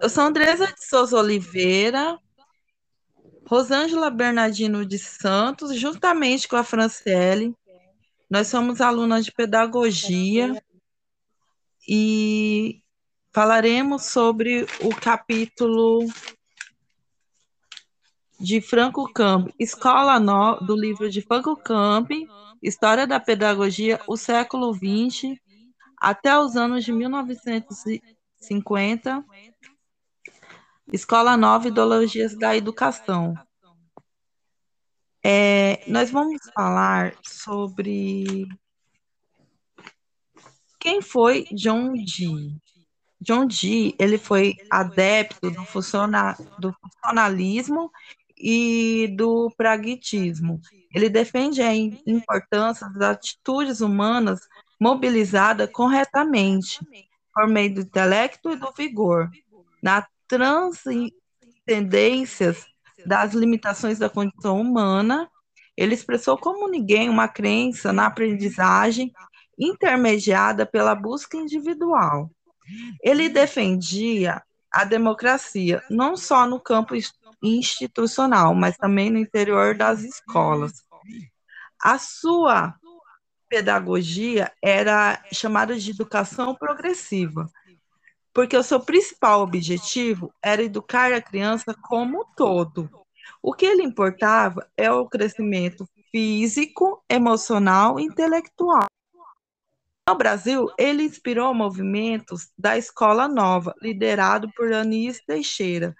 Eu sou Andresa de Souza Oliveira, Rosângela Bernardino de Santos, juntamente com a Franciele. Nós somos alunas de pedagogia e falaremos sobre o capítulo de Franco Camp, Escola no, do livro de Franco Camp, História da Pedagogia, o século XX, até os anos de 1950, Escola Nova Ideologias da Educação. É, nós vamos falar sobre quem foi John Dee. John Dee, ele foi adepto do, funciona, do funcionalismo e do pragmatismo. Ele defende a importância das atitudes humanas mobilizadas corretamente, por meio do intelecto e do vigor, na transcendências das limitações da condição humana. Ele expressou como ninguém uma crença na aprendizagem intermediada pela busca individual. Ele defendia a democracia, não só no campo institucional, mas também no interior das escolas. A sua pedagogia era chamada de educação progressiva, porque o seu principal objetivo era educar a criança como um todo. O que ele importava é o crescimento físico, emocional e intelectual. No Brasil, ele inspirou movimentos da Escola Nova, liderado por Anísio Teixeira,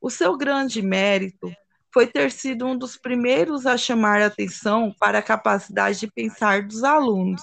o seu grande mérito foi ter sido um dos primeiros a chamar a atenção para a capacidade de pensar dos alunos.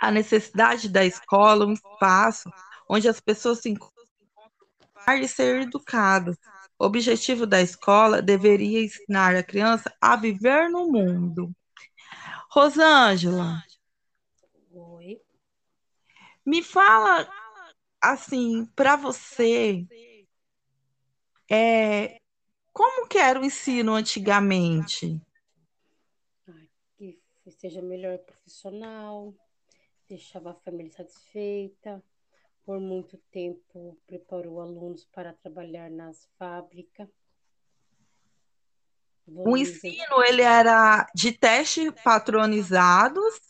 A necessidade da escola, um espaço onde as pessoas se encontram e ser educadas. O objetivo da escola deveria ensinar a criança a viver no mundo. Rosângela. Oi. Me fala assim, para você, é, como que era o ensino antigamente? Que seja melhor profissional, deixava a família satisfeita, por muito tempo preparou alunos para trabalhar nas fábricas. O ensino ele era de testes patronizados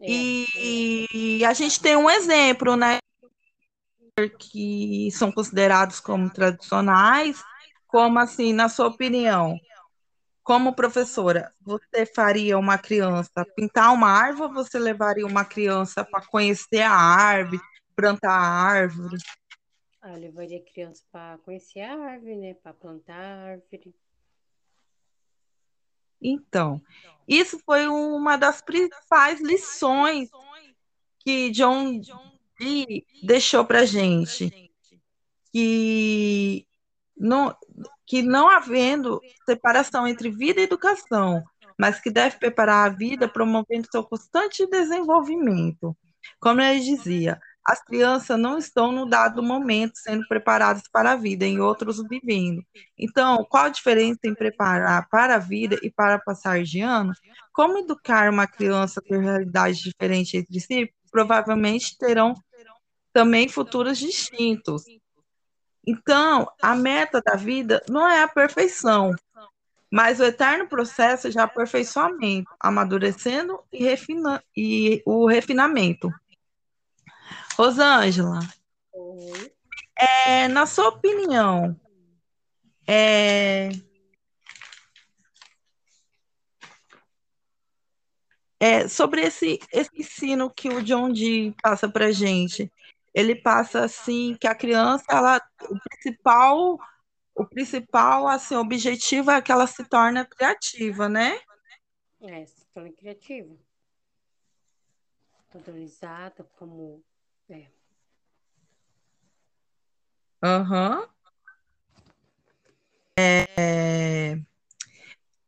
é, e é. a gente tem um exemplo, né? que são considerados como tradicionais, como assim, na sua opinião, como professora, você faria uma criança pintar uma árvore ou você levaria uma criança para conhecer a árvore, plantar a árvore? Ah, eu levaria a criança para conhecer a árvore, né? Para plantar a árvore. Então, isso foi uma das principais lições que John e deixou para gente que não, que não havendo separação entre vida e educação, mas que deve preparar a vida promovendo seu constante desenvolvimento. Como ele dizia, as crianças não estão no dado momento sendo preparadas para a vida, em outros vivendo. Então, qual a diferença em preparar para a vida e para passar de ano? Como educar uma criança com realidades diferentes entre si? Provavelmente terão também futuros distintos. Então, a meta da vida não é a perfeição, mas o eterno processo de aperfeiçoamento, amadurecendo e, refina e o refinamento. Rosângela, é, na sua opinião, é, é, sobre esse, esse ensino que o John Dee passa para gente, ele passa assim que a criança, ela, o principal, o principal assim, objetivo é que ela se torne criativa, né? É, se torne criativa. Padronizada como. É. Aham. Uhum. É...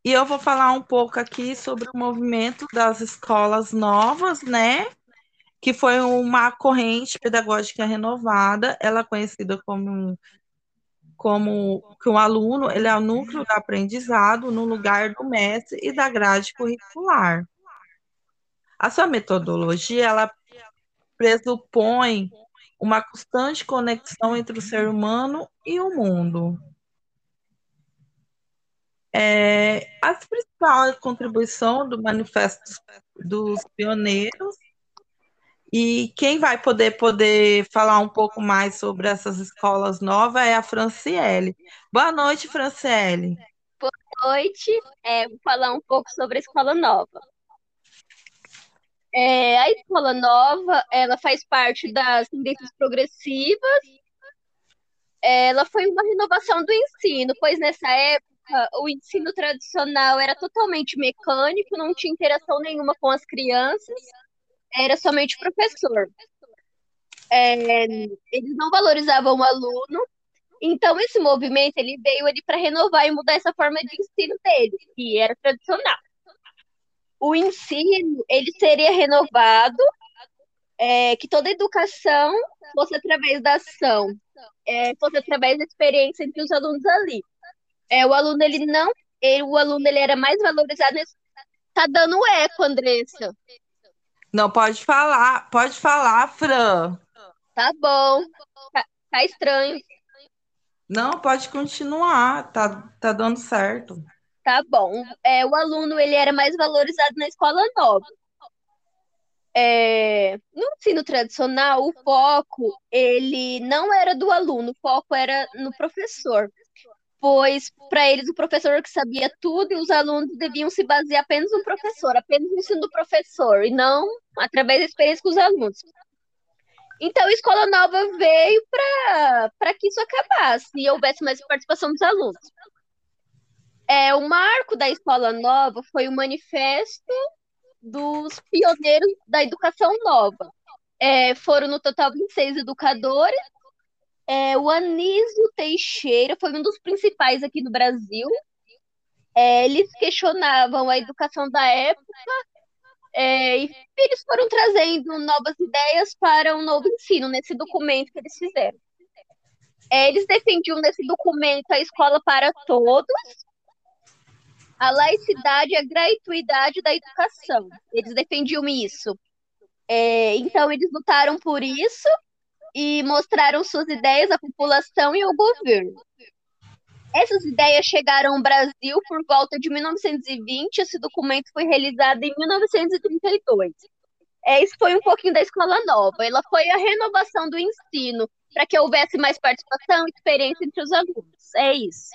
E eu vou falar um pouco aqui sobre o movimento das escolas novas, né? Que foi uma corrente pedagógica renovada, ela é conhecida como como que o aluno ele é o núcleo do aprendizado no lugar do mestre e da grade curricular. A sua metodologia ela pressupõe uma constante conexão entre o ser humano e o mundo. É, a principal contribuição do Manifesto dos Pioneiros e quem vai poder poder falar um pouco mais sobre essas escolas novas é a Franciele. Boa noite, Franciele. Boa noite. É, vou falar um pouco sobre a escola nova. É, a escola nova, ela faz parte das tendências progressivas. Ela foi uma renovação do ensino, pois nessa época o ensino tradicional era totalmente mecânico, não tinha interação nenhuma com as crianças, era somente professor. É, eles não valorizavam o aluno, então esse movimento ele veio ali para renovar e mudar essa forma de ensino dele, que era tradicional. O ensino ele seria renovado, é, que toda educação fosse através da ação, é, fosse através da experiência entre os alunos ali. É, o aluno, ele não. Ele, o aluno ele era mais valorizado. Tá dando eco, Andressa. Não, pode falar, pode falar, Fran. Tá bom. Tá, tá estranho. Não, pode continuar, tá, tá dando certo. Tá bom. É, o aluno ele era mais valorizado na escola nova. É, no ensino tradicional, o foco ele não era do aluno, o foco era no professor pois para eles o professor que sabia tudo e os alunos deviam se basear apenas no professor, apenas no ensino do professor, e não através da experiência com os alunos. Então, a Escola Nova veio para que isso acabasse e houvesse mais participação dos alunos. É, o marco da Escola Nova foi o manifesto dos pioneiros da educação nova. É, foram no total 26 educadores é, o Anísio Teixeira foi um dos principais aqui no Brasil. É, eles questionavam a educação da época é, e eles foram trazendo novas ideias para um novo ensino nesse documento que eles fizeram. É, eles defendiam nesse documento a escola para todos, a laicidade e a gratuidade da educação. Eles defendiam isso. É, então, eles lutaram por isso e mostraram suas ideias à população e ao governo. Essas ideias chegaram ao Brasil por volta de 1920, esse documento foi realizado em 1932. É, isso foi um pouquinho da escola nova. Ela foi a renovação do ensino para que houvesse mais participação e experiência entre os alunos. É isso.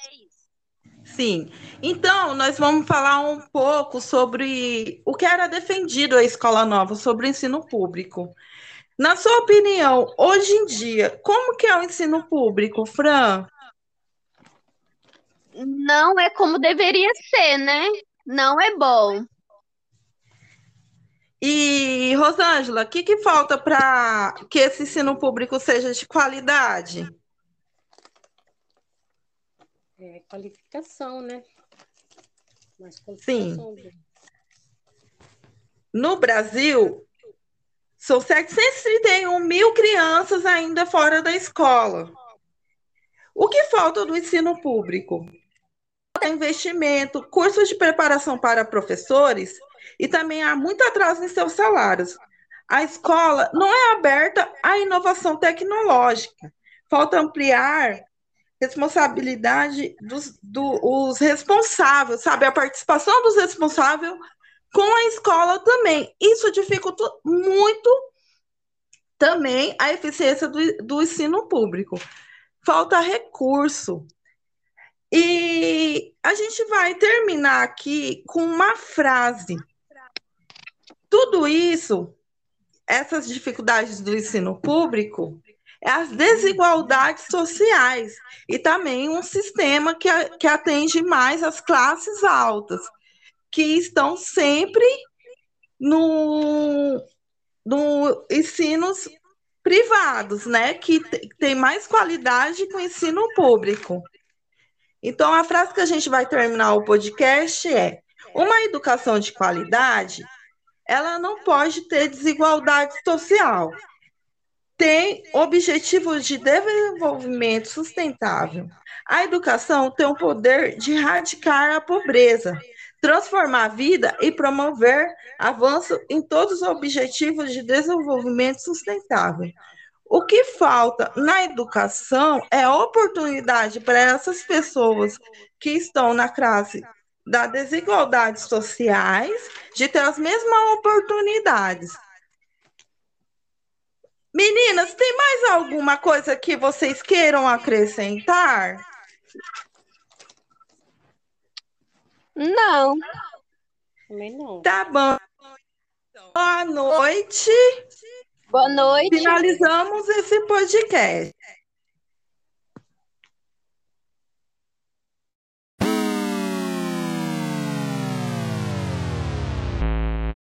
Sim. Então, nós vamos falar um pouco sobre o que era defendido a escola nova, sobre o ensino público. Na sua opinião, hoje em dia, como que é o ensino público, Fran? Não é como deveria ser, né? Não é bom. E, Rosângela, o que, que falta para que esse ensino público seja de qualidade? É, qualificação, né? Qualificação. Sim. No Brasil, são 731 mil crianças ainda fora da escola. O que falta do ensino público? Investimento, cursos de preparação para professores e também há muito atraso em seus salários. A escola não é aberta à inovação tecnológica. Falta ampliar responsabilidade dos do, responsáveis, sabe? A participação dos responsáveis com a escola também. Isso dificulta muito também a eficiência do, do ensino público. Falta recurso. E a gente vai terminar aqui com uma frase. Tudo isso, essas dificuldades do ensino público, é as desigualdades sociais e também um sistema que, que atende mais as classes altas que estão sempre no, no ensinos privados, né? Que tem mais qualidade que o ensino público. Então, a frase que a gente vai terminar o podcast é: uma educação de qualidade, ela não pode ter desigualdade social. Tem objetivos de desenvolvimento sustentável. A educação tem o poder de erradicar a pobreza, transformar a vida e promover avanço em todos os objetivos de desenvolvimento sustentável. O que falta na educação é oportunidade para essas pessoas que estão na classe da desigualdades sociais de ter as mesmas oportunidades. Meninas, tem mais alguma coisa que vocês queiram acrescentar? Não. Também não. Tá bom. Boa noite. Boa noite. Finalizamos esse podcast.